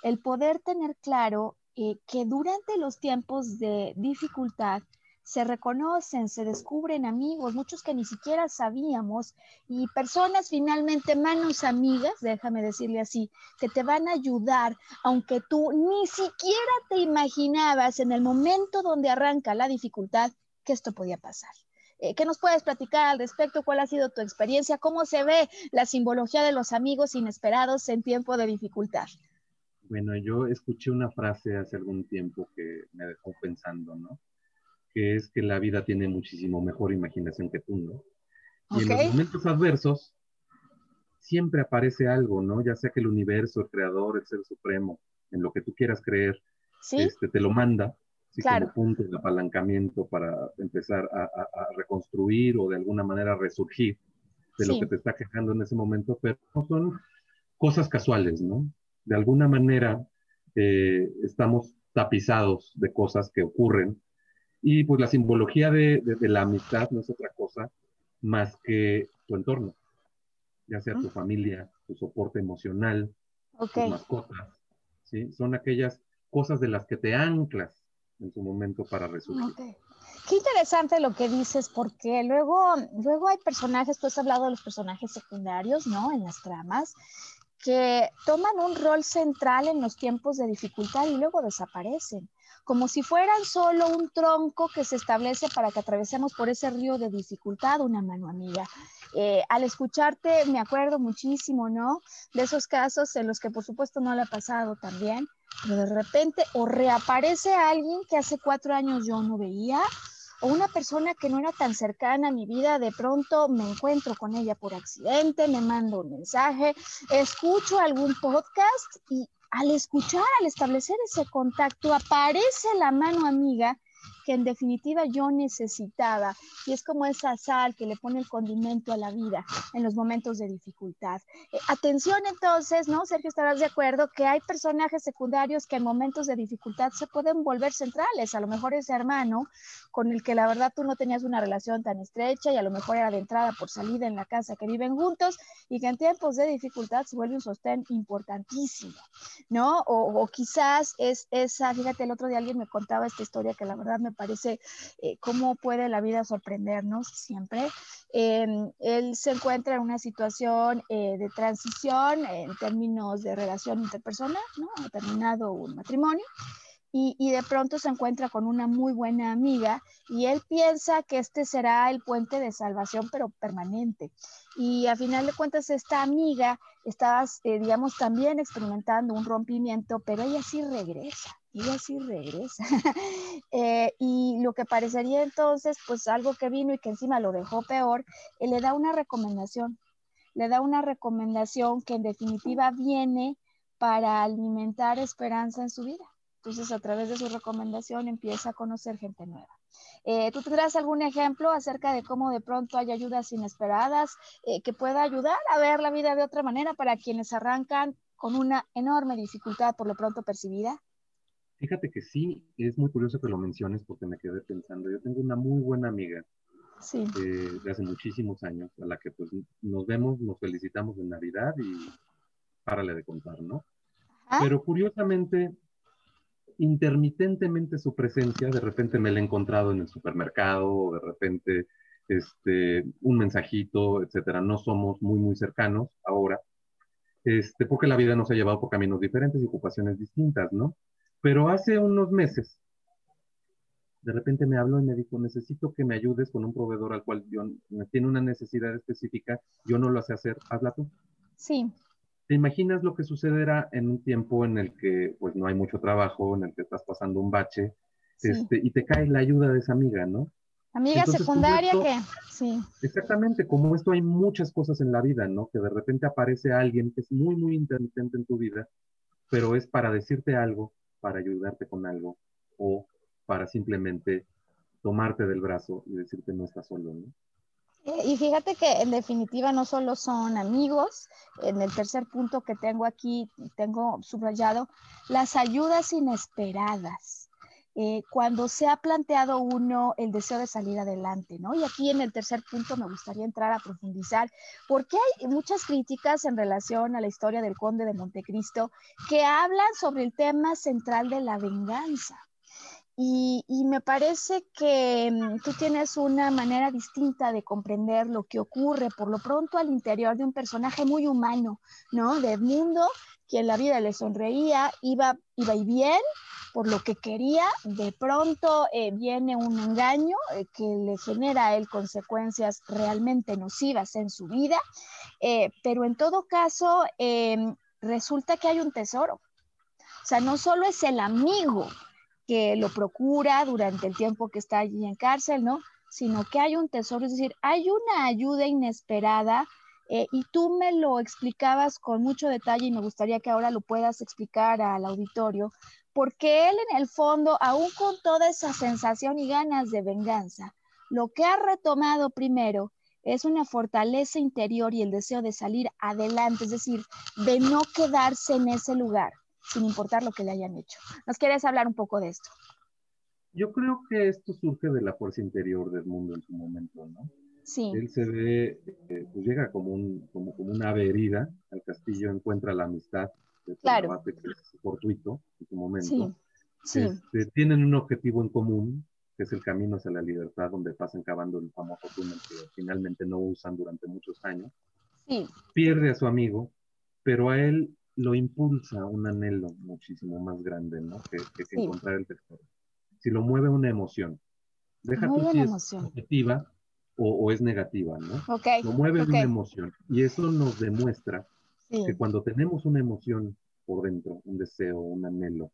el poder tener claro eh, que durante los tiempos de dificultad se reconocen, se descubren amigos, muchos que ni siquiera sabíamos, y personas finalmente, manos amigas, déjame decirle así, que te van a ayudar, aunque tú ni siquiera te imaginabas en el momento donde arranca la dificultad que esto podía pasar. Eh, ¿Qué nos puedes platicar al respecto? ¿Cuál ha sido tu experiencia? ¿Cómo se ve la simbología de los amigos inesperados en tiempo de dificultad? Bueno, yo escuché una frase hace algún tiempo que me dejó pensando, ¿no? Que es que la vida tiene muchísimo mejor imaginación que tú, ¿no? Y en los momentos adversos siempre aparece algo, ¿no? Ya sea que el universo, el creador, el ser supremo, en lo que tú quieras creer, este, te lo manda, así como punto de apalancamiento para empezar a, reconstruir o de alguna manera resurgir de lo que te está quejando en ese momento, pero no son cosas casuales, ¿no? De alguna manera eh, estamos tapizados de cosas que ocurren y pues la simbología de, la amistad no es otra cosa más que tu entorno, ya sea tu familia, tu soporte emocional, tus mascotas, ¿sí? Son aquellas cosas de las que te anclas en su momento para resolver. Qué interesante lo que dices, porque luego, luego hay personajes, tú has hablado de los personajes secundarios, ¿no? En las tramas, que toman un rol central en los tiempos de dificultad y luego desaparecen como si fueran solo un tronco que se establece para que atravesemos por ese río de dificultad, una mano amiga. Eh, al escucharte me acuerdo muchísimo, ¿no? De esos casos en los que por supuesto no le ha pasado también, pero de repente o reaparece alguien que hace cuatro años yo no veía, o una persona que no era tan cercana a mi vida, de pronto me encuentro con ella por accidente, me mando un mensaje, escucho algún podcast y al escuchar, al establecer ese contacto, aparece la mano amiga que en definitiva yo necesitaba. Y es como esa sal que le pone el condimento a la vida en los momentos de dificultad. Eh, atención entonces, ¿no? Sergio, estarás de acuerdo que hay personajes secundarios que en momentos de dificultad se pueden volver centrales. A lo mejor ese hermano con el que la verdad tú no tenías una relación tan estrecha y a lo mejor era de entrada por salida en la casa que viven juntos y que en tiempos de dificultad se vuelve un sostén importantísimo, ¿no? O, o quizás es esa, fíjate, el otro día alguien me contaba esta historia que la verdad me parece eh, cómo puede la vida sorprendernos siempre. Em, él se encuentra en una situación eh, de transición en términos de relación interpersonal, ¿no? Ha terminado un matrimonio. Y, y, de pronto se encuentra con una muy buena amiga y él piensa que este será el puente de salvación, pero permanente. Y a final de cuentas, esta amiga estaba, eh, digamos, también experimentando un rompimiento, pero ella sí regresa y así regresa. Eh, y lo que parecería entonces, pues algo que vino y que encima lo dejó peor, eh, le da una recomendación, le da una recomendación que en definitiva viene para alimentar esperanza en su vida. Entonces, a través de su recomendación empieza a conocer gente nueva. Eh, ¿Tú tendrás algún ejemplo acerca de cómo de pronto hay ayudas inesperadas que pueda ayudar a ver la vida de otra manera para quienes arrancan con una enorme dificultad por lo pronto percibida? Fíjate que sí, es muy curioso que lo menciones porque me quedé pensando. Yo tengo una muy buena amiga sí. eh, de hace muchísimos años a la que pues nos vemos, nos felicitamos en Navidad y párale de contar, ¿no? Pero curiosamente, intermitentemente su presencia, de repente me la he encontrado en el supermercado, o de repente este, un mensajito, etcétera. No somos muy, muy cercanos ahora, este, porque la vida nos ha llevado por caminos diferentes y ocupaciones distintas, ¿no? Pero hace unos meses, de repente me habló y me dijo, necesito que me ayudes con un proveedor al cual yo, tiene una necesidad específica, yo no lo sé hacer, hazla tú. Sí. ¿Te imaginas lo que sucederá en un tiempo en el que pues no hay mucho trabajo, en el que estás pasando un bache, este, y te cae la ayuda de esa amiga, ¿no? Amiga secundaria que, sí. Exactamente, como esto hay muchas cosas en la vida, ¿no? Que de repente aparece alguien que es muy, muy intermitente en tu vida, pero es para decirte algo, para ayudarte con algo, o para simplemente tomarte del brazo y decirte no estás solo, ¿no? Y fíjate que en definitiva no solo son amigos, en el tercer punto que tengo aquí, tengo subrayado, las ayudas inesperadas. Eh, cuando se ha planteado uno el deseo de salir adelante, ¿no? Y aquí en el tercer punto me gustaría entrar a profundizar, porque hay muchas críticas en relación a la historia del conde de Montecristo que hablan sobre el tema central de la venganza. Y, me parece que mm, tú tienes una manera distinta de comprender lo que ocurre por lo pronto al interior de un personaje muy humano, ¿no? De Edmundo, quien la vida le sonreía, iba, iba y bien por lo que quería, de pronto eh, viene un engaño eh, que le genera a él consecuencias realmente nocivas en su vida, eh, pero en todo caso em, resulta que hay un tesoro. O sea, no solo es el amigo, que lo procura durante el tiempo que está allí en cárcel, ¿no? Sino que hay un tesoro, es decir, hay una ayuda inesperada eh, y tú me lo explicabas con mucho detalle y me gustaría que ahora lo puedas explicar al auditorio, porque él en el fondo, aún con toda esa sensación y ganas de venganza, lo que ha retomado primero es una fortaleza interior y el deseo de salir adelante, es decir, de no quedarse en ese lugar sin importar lo que le hayan hecho. ¿Nos quieres hablar un poco de esto? Yo creo que esto surge de la fuerza interior del mundo en su momento, ¿no? Sí. Él se ve, eh, pues llega como, un, como, como una ave herida al castillo, encuentra la amistad, claro. que es fortuito en su momento. Sí. Sí. Este, tienen un objetivo en común, que es el camino hacia la libertad, donde pasan cavando el famoso túnel que finalmente no usan durante muchos años. Sí. Pierde a su amigo, pero a él lo impulsa un anhelo muchísimo más grande, ¿no? Que, que, encontrar el tesoro. Si lo mueve una emoción, deja tú si positiva o, es negativa, ¿no? Okay, lo mueve una emoción. Y eso nos demuestra que cuando tenemos una emoción por dentro, un deseo, un anhelo,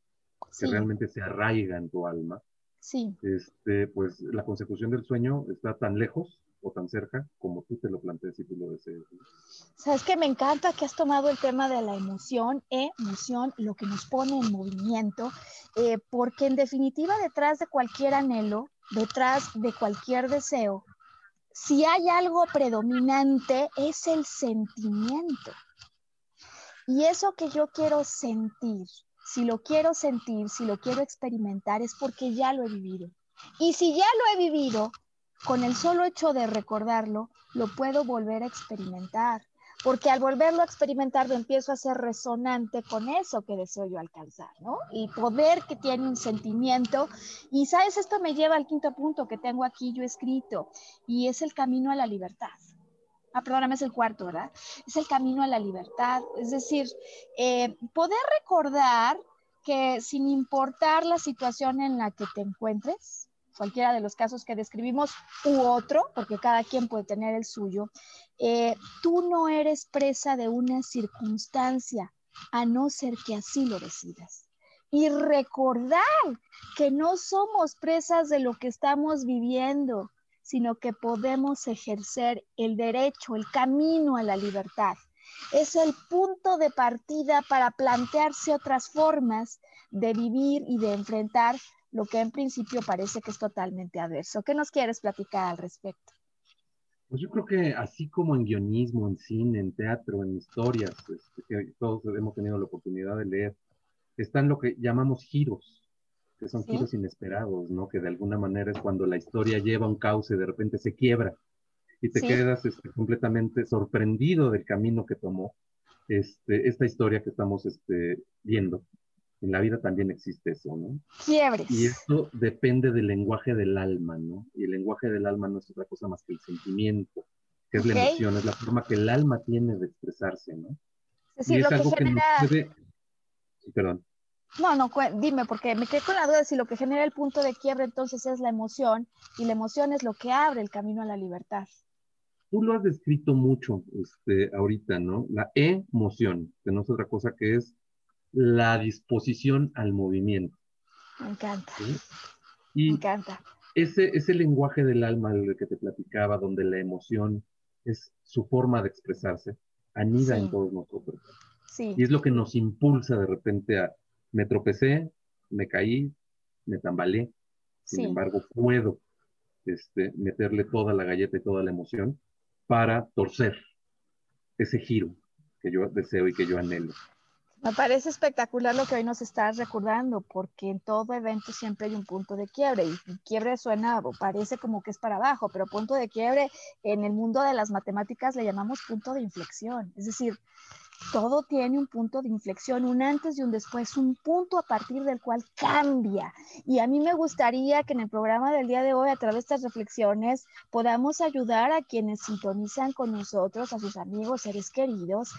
que realmente se arraiga en tu alma, sí. este, pues la consecución del sueño está tan lejos o tan cerca como tú te lo plantees y tú lo desees. Sabes que me encanta que has tomado el tema de la emoción, emoción, lo que nos pone en movimiento, eh, porque en definitiva detrás de cualquier anhelo, detrás de cualquier deseo, si hay algo predominante es el sentimiento. Y eso que yo quiero sentir, si lo quiero sentir, si lo quiero experimentar, es porque ya lo he vivido. Y si ya lo he vivido, con el solo hecho de recordarlo, lo puedo volver a experimentar, porque al volverlo a experimentar lo empiezo a hacer resonante con eso que deseo yo alcanzar, ¿no? Y poder que tiene un sentimiento. Y sabes, esto me lleva al quinto punto que tengo aquí yo escrito, y es el camino a la libertad. Ah, perdóname, es el cuarto, ¿verdad? Es el camino a la libertad. Es decir, eh, poder recordar que sin importar la situación en la que te encuentres, cualquiera de los casos que describimos u otro, porque cada quien puede tener el suyo, eh, tú no eres presa de una circunstancia, a no ser que así lo decidas. Y recordar que no somos presas de lo que estamos viviendo, sino que podemos ejercer el derecho, el camino a la libertad. Es el punto de partida para plantearse otras formas de vivir y de enfrentar lo que en principio parece que es totalmente adverso. ¿Qué nos quieres platicar al respecto? Pues yo creo que así como en guionismo, en cine, en teatro, en historias, este, que todos hemos tenido la oportunidad de leer, están lo que llamamos giros, que son giros inesperados, ¿no? Que de alguna manera es cuando la historia lleva un cauce, de repente se quiebra y te quedas este, completamente sorprendido del camino que tomó este, esta historia que estamos este, viendo. En la vida también existe eso, ¿no? Quiebres. Y esto depende del lenguaje del alma, ¿no? Y el lenguaje del alma no es otra cosa más que el sentimiento, que es la emoción, es la forma que el alma tiene de expresarse, ¿no? Es decir, y es lo algo que, genera... nos puede... Perdón. No, no, dime, porque me quedé con la duda de si lo que genera el punto de quiebre entonces es la emoción, y la emoción es lo que abre el camino a la libertad. Tú lo has descrito mucho este, ahorita, ¿no? La emoción, que no es otra cosa que es la disposición al movimiento. Me encanta. Y Me encanta. Ese, ese lenguaje del alma del que te platicaba, donde la emoción es su forma de expresarse, anida en todos nosotros. Sí. Y es lo que nos impulsa de repente a, me tropecé, me caí, me tambalé, sin embargo puedo este, meterle toda la galleta y toda la emoción para torcer ese giro que yo deseo y que yo anhelo. Me parece espectacular lo que hoy nos estás recordando, porque en todo evento siempre hay un punto de quiebre y quiebre suena, parece como que es para abajo, pero punto de quiebre en el mundo de las matemáticas le llamamos punto de inflexión. Es decir, todo tiene un punto de inflexión, un antes y un después, un punto a partir del cual cambia. Y a mí me gustaría que en el programa del día de hoy, a través de estas reflexiones, podamos ayudar a quienes sintonizan con nosotros, a sus amigos, seres queridos,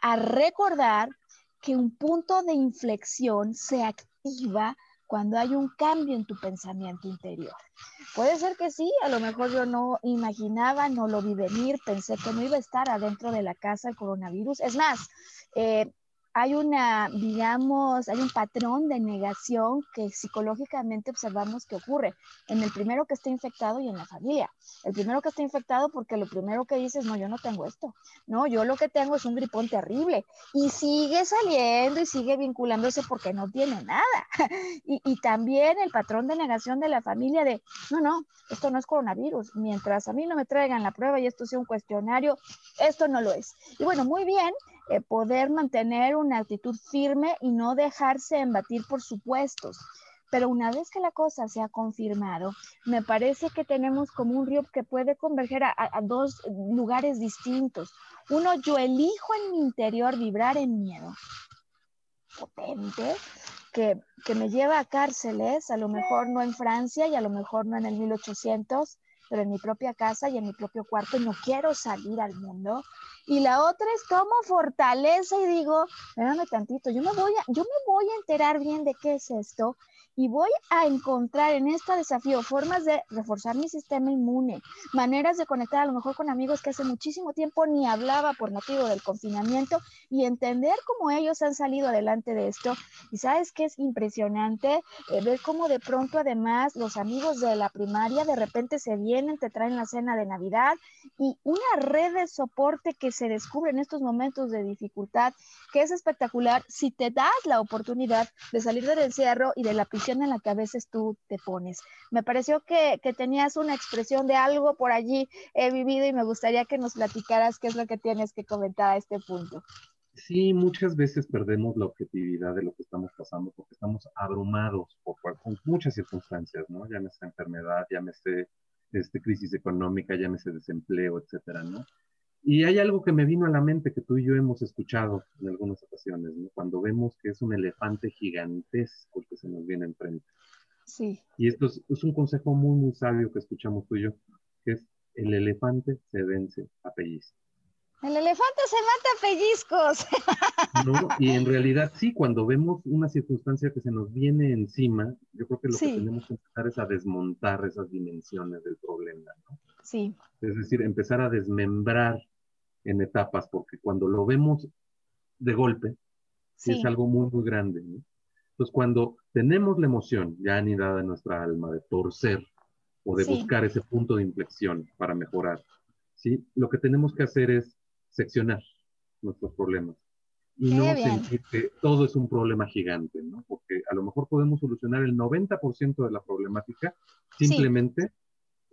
a recordar que un punto de inflexión se activa cuando hay un cambio en tu pensamiento interior. Puede ser que sí, a lo mejor yo no imaginaba, no lo vi venir, pensé que no iba a estar adentro de la casa el coronavirus. Es más, eh, hay una, digamos, hay un patrón de negación que psicológicamente observamos que ocurre en el primero que está infectado y en la familia. El primero que está infectado porque lo primero que dices, no, yo no tengo esto, no, yo lo que tengo es un gripón terrible y sigue saliendo y sigue vinculándose porque no tiene nada. Y, y también el patrón de negación de la familia de, no, no, esto no es coronavirus, mientras a mí no me traigan la prueba y esto sea un cuestionario, esto no lo es. Y bueno, muy bien, eh, poder mantener una actitud firme y no dejarse embatir por supuestos. Pero una vez que la cosa se ha confirmado, me parece que tenemos como un río que puede converger a, dos lugares distintos. Uno, yo elijo en mi interior vibrar en miedo potente, que, que, me lleva a cárceles, a lo mejor no en Francia y a lo mejor no en el 1800, pero en mi propia casa y en mi propio cuarto no quiero salir al mundo. Y la otra es como fortaleza y digo, espérame tantito, yo me voy a, yo me voy a enterar bien de qué es esto y voy a encontrar en este desafío formas de reforzar mi sistema inmune, maneras de conectar a lo mejor con amigos que hace muchísimo tiempo ni hablaba por motivo del confinamiento y entender cómo ellos han salido adelante de esto. Y sabes que es impresionante eh, ver cómo de pronto además los amigos de la primaria de repente se vienen, te traen la cena de Navidad y una red de soporte que se descubre en estos momentos de dificultad que es espectacular si te das la oportunidad de salir del encierro y de la prisión en la que a veces tú te pones. Me pareció que, que, tenías una expresión de algo por allí he vivido y me gustaría que nos platicaras qué es lo que tienes que comentar a este punto. Sí, muchas veces perdemos la objetividad de lo que estamos pasando porque estamos abrumados por, con muchas circunstancias, ¿no? Llámese enfermedad, llámese este, crisis económica, llámese desempleo, etcétera, ¿no? Y hay algo que me vino a la mente que tú y yo hemos escuchado en algunas ocasiones, ¿no? cuando vemos que es un elefante gigantesco que se nos viene enfrente. Sí. Y esto es, un consejo muy, muy sabio que escuchamos tú y yo, que es el elefante se vence a pellizcos. El elefante se mata a pellizcos. No, y en realidad sí, cuando vemos una circunstancia que se nos viene encima, yo creo que lo que tenemos que empezar es a desmontar esas dimensiones del problema, ¿no? Sí. Es decir, empezar a desmembrar en etapas, porque cuando lo vemos de golpe, es algo muy, muy grande. Entonces, cuando tenemos la emoción ya anidada en nuestra alma de torcer o de buscar ese punto de inflexión para mejorar, ¿sí? lo que tenemos que hacer es seccionar. nuestros problemas y no sentir que todo es un problema gigante, ¿no? Porque a lo mejor podemos solucionar el 90% de la problemática simplemente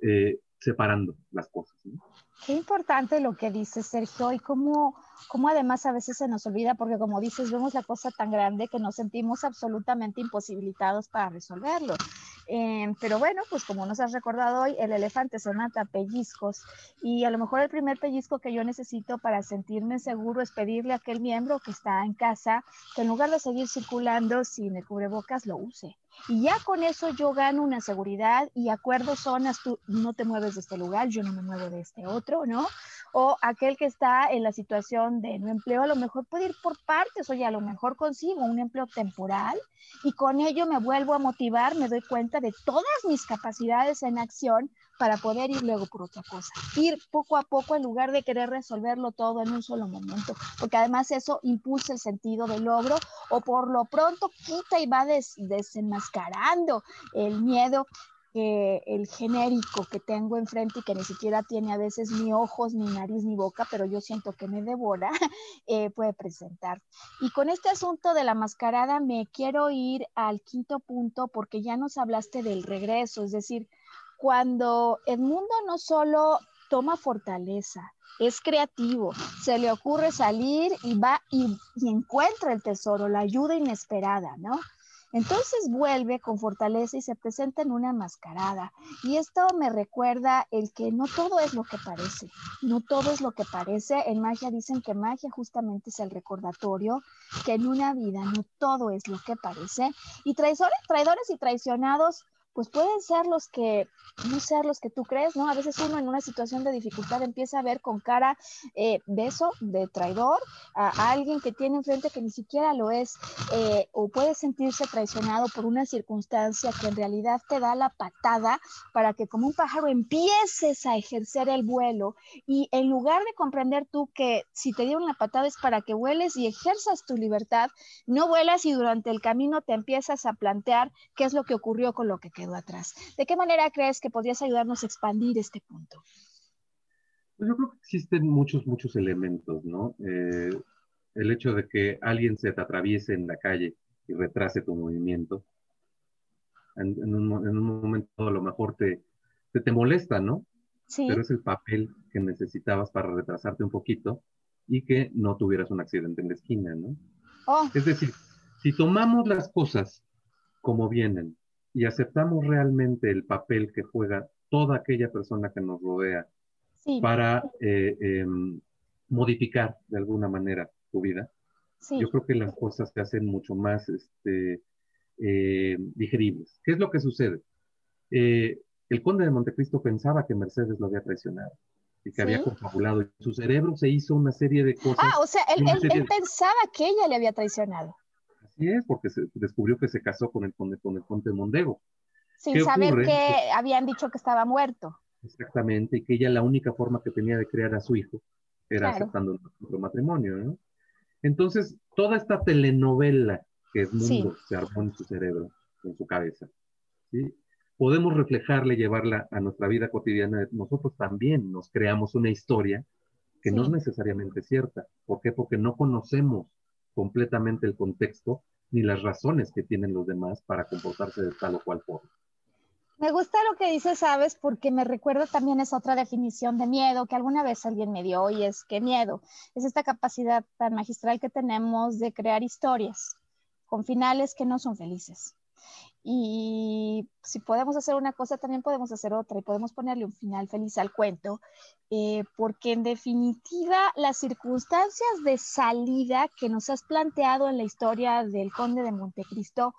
eh, separando las cosas. ¿no? Qué importante lo que dice Sergio y cómo, cómo además a veces se nos olvida porque como dices, vemos la cosa tan grande que nos sentimos absolutamente imposibilitados para resolverlo. Em, pero bueno, pues como nos has recordado hoy, el elefante se pellizcos y a lo mejor el primer pellizco que yo necesito para sentirme seguro es pedirle a aquel miembro que está en casa que en lugar de seguir circulando sin el cubrebocas lo use. Y ya con eso yo gano una seguridad y acuerdo zonas, tú no te mueves de este lugar, yo no me muevo de este otro, ¿no? O aquel que está en la situación de no empleo, a lo mejor puede ir por partes, oye, a lo mejor consigo un empleo temporal y con ello me vuelvo a motivar, me doy cuenta de todas mis capacidades en acción para poder ir luego por otra cosa. Ir poco a poco en lugar de querer resolverlo todo en un solo momento, porque además eso impulsa el sentido del logro o por lo pronto quita y va desenmascarando el miedo el genérico que tengo enfrente y que ni siquiera tiene a veces ni ojos, ni nariz, ni boca, pero yo siento que me devora, eh, puede presentar. Y con este asunto de la mascarada me quiero ir al quinto punto porque ya nos hablaste del regreso, es decir, cuando el mundo no solo toma fortaleza, es creativo, se le ocurre salir y va y encuentra el tesoro, la ayuda inesperada, ¿no? Entonces vuelve con fortaleza y se presenta en una mascarada. Y esto me recuerda el que no todo es lo que parece, no todo es lo que parece. En magia dicen que magia justamente es el recordatorio que en una vida no todo es lo que parece. Y traidores, traidores y traicionados pues pueden ser los que, no ser los que tú crees, ¿no? A veces uno en una situación de dificultad empieza a ver con cara eh, de eso, de traidor, a, alguien que tiene enfrente que ni siquiera lo es, eh, o puede sentirse traicionado por una circunstancia que en realidad te da la patada para que como un pájaro empieces a ejercer el vuelo y en lugar de comprender tú que si te dieron la patada es para que vueles y ejerzas tu libertad, no vuelas y durante el camino te empiezas a plantear qué es lo que ocurrió con lo que quedó atrás. ¿De qué manera crees que podrías ayudarnos a expandir este punto? Pues yo creo que existen muchos, muchos elementos, ¿no? Eh, el hecho de que alguien se te atraviese en la calle y retrase tu movimiento, en, un, momento a lo mejor te, te, molesta, ¿no? Sí. Pero es el papel que necesitabas para retrasarte un poquito y que no tuvieras un accidente en la esquina, ¿no? Oh. Es decir, si tomamos las cosas como vienen y aceptamos realmente el papel que juega toda aquella persona que nos rodea para eh, em, modificar de alguna manera tu vida, yo creo que las cosas se hacen mucho más este, eh, digeribles. ¿Qué es lo que sucede? Eh, el conde de Montecristo pensaba que Mercedes lo había traicionado y que había confabulado. Y su cerebro se hizo una serie de cosas. Ah, o sea, él, él pensaba que ella le había traicionado. Así es, porque se descubrió que se casó con el conde, con el conde Mondego. Sin saber que habían dicho que estaba muerto. Exactamente, y que ella la única forma que tenía de crear a su hijo era aceptando otro matrimonio, ¿no? Entonces, toda esta telenovela que es mundo se armó en su cerebro, en su cabeza, ¿sí? Podemos reflejarla y llevarla a nuestra vida cotidiana. Nosotros también nos creamos una historia que no es necesariamente cierta. ¿Por qué? Porque no conocemos completamente el contexto ni las razones que tienen los demás para comportarse de tal o cual forma. Me gusta lo que dices, sabes, porque me recuerda también esa otra definición de miedo que alguna vez alguien me dio y es que miedo es esta capacidad tan magistral que tenemos de crear historias con finales que no son felices. Y si podemos hacer una cosa, también podemos hacer otra y podemos ponerle un final feliz al cuento, eh, porque en definitiva las circunstancias de salida que nos has planteado en la historia del conde de Montecristo,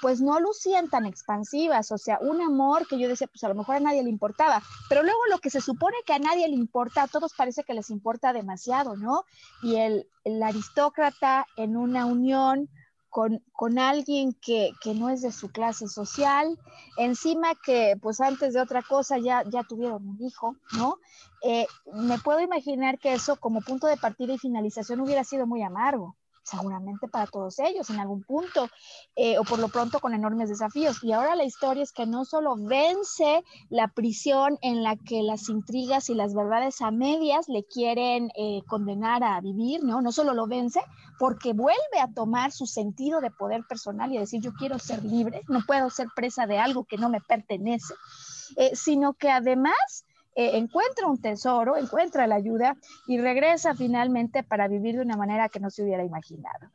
pues no lucían tan expansivas, o sea, un amor que yo decía, pues a lo mejor a nadie le importaba, pero luego lo que se supone que a nadie le importa, a todos parece que les importa demasiado, ¿no? Y el, el aristócrata en una unión con, alguien que, no es de su clase social, encima que pues antes de otra cosa ya, ya tuvieron un hijo, ¿no? Eh, me puedo imaginar que eso como punto de partida y finalización hubiera sido muy amargo. Seguramente para todos ellos en algún punto, eh, o por lo pronto con enormes desafíos. Y ahora la historia es que no solo vence la prisión en la que las intrigas y las verdades a medias le quieren eh, condenar a vivir, ¿no? No solo lo vence, porque vuelve a tomar su sentido de poder personal y decir, yo quiero ser libre, no puedo ser presa de algo que no me pertenece, eh, sino que además eh, encuentra un tesoro, encuentra la ayuda y regresa finalmente para vivir de una manera que no se hubiera imaginado.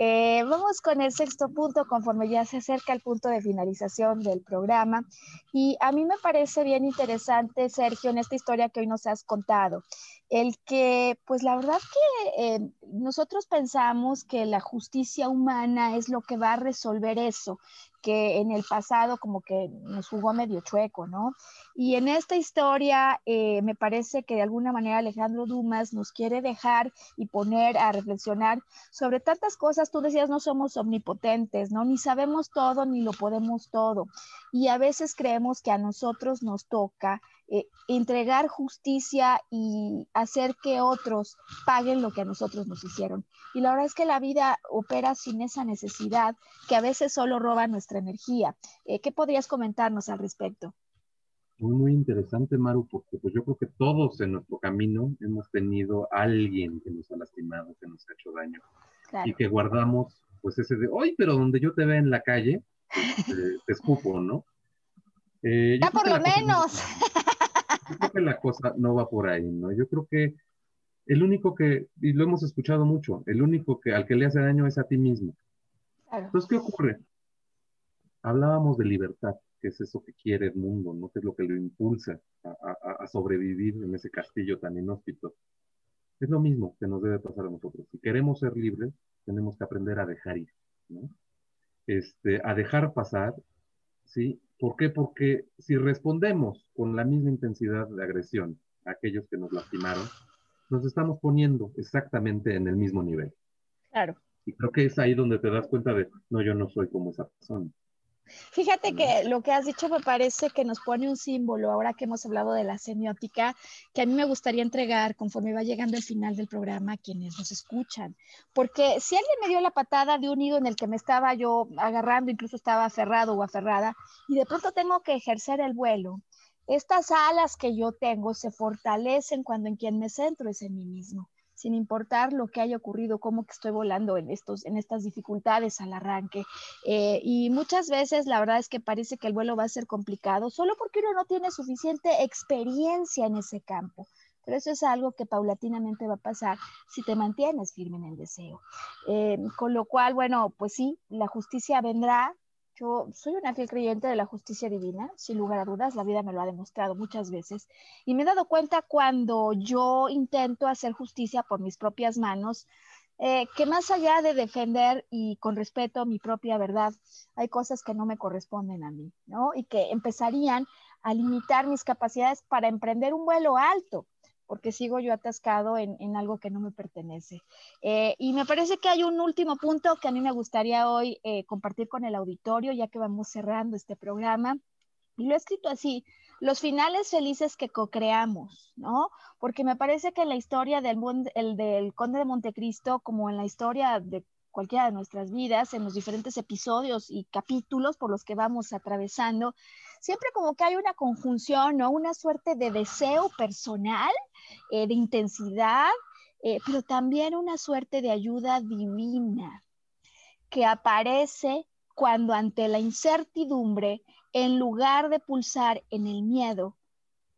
Eh, vamos con el sexto punto conforme ya se acerca el punto de finalización del programa. Y a mí me parece bien interesante, Sergio, en esta historia que hoy nos has contado, el que, pues la verdad que eh, nosotros pensamos que la justicia humana es lo que va a resolver eso, que en el pasado como que nos jugó medio chueco, ¿no? Y en esta historia eh, me parece que de alguna manera Alejandro Dumas nos quiere dejar y poner a reflexionar sobre tantas cosas. Tú decías, no somos omnipotentes, ¿no? Ni sabemos todo, ni lo podemos todo. Y a veces creemos que a nosotros nos toca eh, entregar justicia y hacer que otros paguen lo que a nosotros nos hicieron. Y la verdad es que la vida opera sin esa necesidad, que a veces solo roba nuestra energía. Eh, ¿Qué podrías comentarnos al respecto? Muy, muy interesante, Maru, porque pues yo creo que todos en nuestro camino hemos tenido a alguien que nos ha lastimado, que nos ha hecho daño. Y que guardamos, pues ese de, hoy, pero donde yo te vea en la calle, te, escupo, ¿no? Eh, ya por lo menos. yo creo que la cosa no va por ahí, ¿no? Yo creo que el único que, y lo hemos escuchado mucho, el único que al que le hace daño es a ti mismo. Entonces, ¿qué ocurre? Hablábamos de libertad, que es eso que quiere el mundo, ¿no? Que es lo que lo impulsa a, sobrevivir en ese castillo tan inhóspito. Es lo mismo que nos debe pasar a nosotros. Si queremos ser libres, tenemos que aprender a dejar ir, ¿no? Este, a dejar pasar, ¿sí? ¿Por qué? Porque si respondemos con la misma intensidad de agresión a aquellos que nos lastimaron, nos estamos poniendo exactamente en el mismo nivel. Claro. Y creo que es ahí donde te das cuenta de, no, yo no soy como esa persona. Fíjate que lo que has dicho me parece que nos pone un símbolo, ahora que hemos hablado de la semiótica, que a mí me gustaría entregar conforme va llegando el final del programa a quienes nos escuchan. Porque si alguien me dio la patada de un nido en el que me estaba yo agarrando, incluso estaba aferrado o aferrada, y de pronto tengo que ejercer el vuelo, estas alas que yo tengo se fortalecen cuando en quien me centro es en mí mismo sin importar lo que haya ocurrido, cómo que estoy volando en, estos, en estas dificultades al arranque. Eh, y muchas veces la verdad es que parece que el vuelo va a ser complicado solo porque uno no tiene suficiente experiencia en ese campo. Pero eso es algo que paulatinamente va a pasar si te mantienes firme en el deseo. Eh, con lo cual, bueno, pues sí, la justicia vendrá, yo soy una fiel creyente de la justicia divina, sin lugar a dudas, la vida me lo ha demostrado muchas veces. Y me he dado cuenta cuando yo intento hacer justicia por mis propias manos, eh, que más allá de defender y con respeto mi propia verdad, hay cosas que no me corresponden a mí, ¿no? Y que empezarían a limitar mis capacidades para emprender un vuelo alto porque sigo yo atascado en, algo que no me pertenece. Eh, y me parece que hay un último punto que a mí me gustaría hoy eh, compartir con el auditorio, ya que vamos cerrando este programa. Y lo he escrito así, los finales felices que co-creamos, ¿no? Porque me parece que en la historia del, el del Conde de Montecristo, como en la historia de cualquiera de nuestras vidas, en los diferentes episodios y capítulos por los que vamos atravesando, siempre como que hay una conjunción, ¿no? Una suerte de deseo personal, eh, de intensidad, eh, pero también una suerte de ayuda divina que aparece cuando ante la incertidumbre, en lugar de pulsar en el miedo,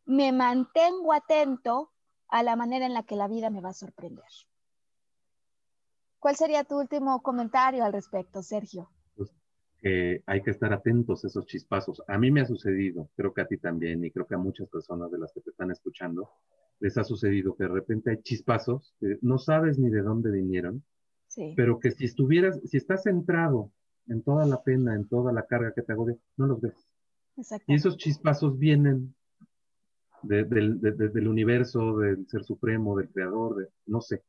me mantengo atento a la manera en la que la vida me va a sorprender. ¿Cuál sería tu último comentario al respecto, Sergio? Que hay que estar atentos a esos chispazos. A mí me ha sucedido, creo que a ti también, y creo que a muchas personas de las que te están escuchando, les ha sucedido que de repente hay chispazos que no sabes ni de dónde vinieron, pero que si estuvieras, si estás centrado en toda la pena, en toda la carga que te agobia, no los ves. Y esos chispazos vienen del universo, del ser supremo, del creador, de, no sé,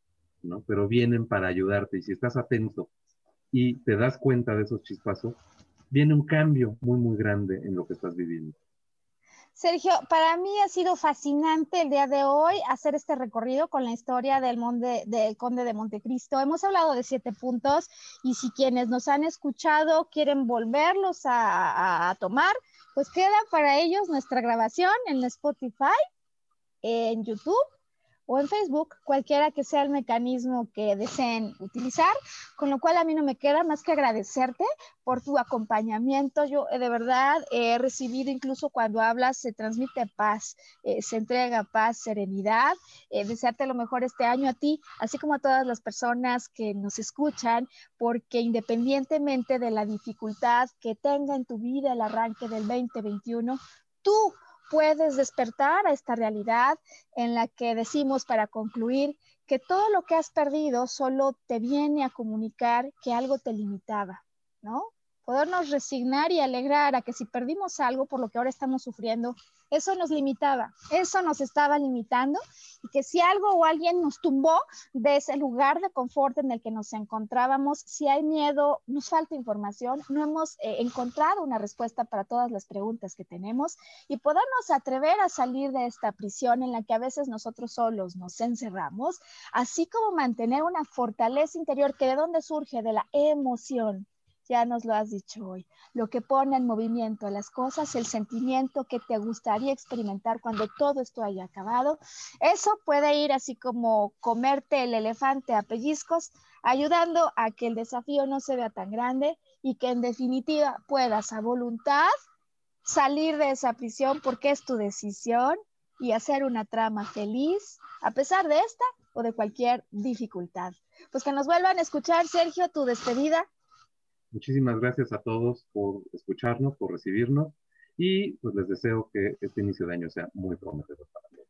¿no? Pero vienen para ayudarte. Y si estás atento y te das cuenta de esos chispazos, viene un cambio muy, muy grande en lo que estás viviendo. Sergio, para mí ha sido fascinante el día de hoy hacer este recorrido con la historia del, del Conde de Montecristo. Hemos hablado de siete puntos y si quienes nos han escuchado quieren volverlos a tomar, pues queda para ellos nuestra grabación en Spotify, en YouTube o en Facebook, cualquiera que sea el mecanismo que deseen utilizar, con lo cual a mí no me queda más que agradecerte por tu acompañamiento. Yo eh, de verdad he recibido incluso cuando hablas, se transmite paz, eh, se entrega paz, serenidad, eh, desearte lo mejor este año a ti, así como a todas las personas que nos escuchan, porque independientemente de la dificultad que tenga en tu vida el arranque del 2021, tú puedes despertar a esta realidad en la que decimos para concluir que todo lo que has perdido solo te viene a comunicar que algo te limitaba, ¿no? Podernos resignar y alegrar a que si perdimos algo por lo que ahora estamos sufriendo, eso nos limitaba, eso nos estaba limitando y que si algo o alguien nos tumbó de ese lugar de confort en el que nos encontrábamos, si hay miedo, nos falta información, no hemos eh, encontrado una respuesta para todas las preguntas que tenemos y podernos atrever a salir de esta prisión en la que a veces nosotros solos nos encerramos, así como mantener una fortaleza interior que de dónde surge de la emoción ya nos lo has dicho hoy, lo que pone en movimiento las cosas, el sentimiento que te gustaría experimentar cuando todo esto haya acabado, eso puede ir así como comerte el elefante a pellizcos, ayudando a que el desafío no se vea tan grande y que en definitiva puedas a voluntad salir de esa prisión porque es tu decisión y hacer una trama feliz a pesar de esta o de cualquier dificultad. Pues que nos vuelvan a escuchar, Sergio, tu despedida. Muchísimas gracias a todos por escucharnos, por recibirnos y pues les deseo que este inicio de año sea muy prometedor para todos.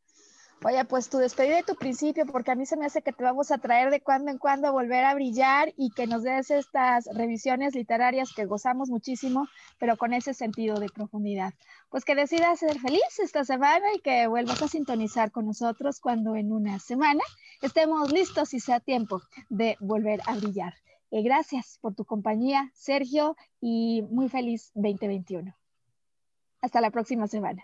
Oye, pues tu despedida de tu principio, porque a mí se me hace que te vamos a traer de cuando en cuando a volver a brillar y que nos des estas revisiones literarias que gozamos muchísimo, pero con ese sentido de profundidad. Pues que decidas ser feliz esta semana y que vuelvas a sintonizar con nosotros cuando en una semana estemos listos y sea tiempo de volver a brillar. Eh, gracias por tu compañía, Sergio, y muy feliz 2021. Hasta la próxima semana.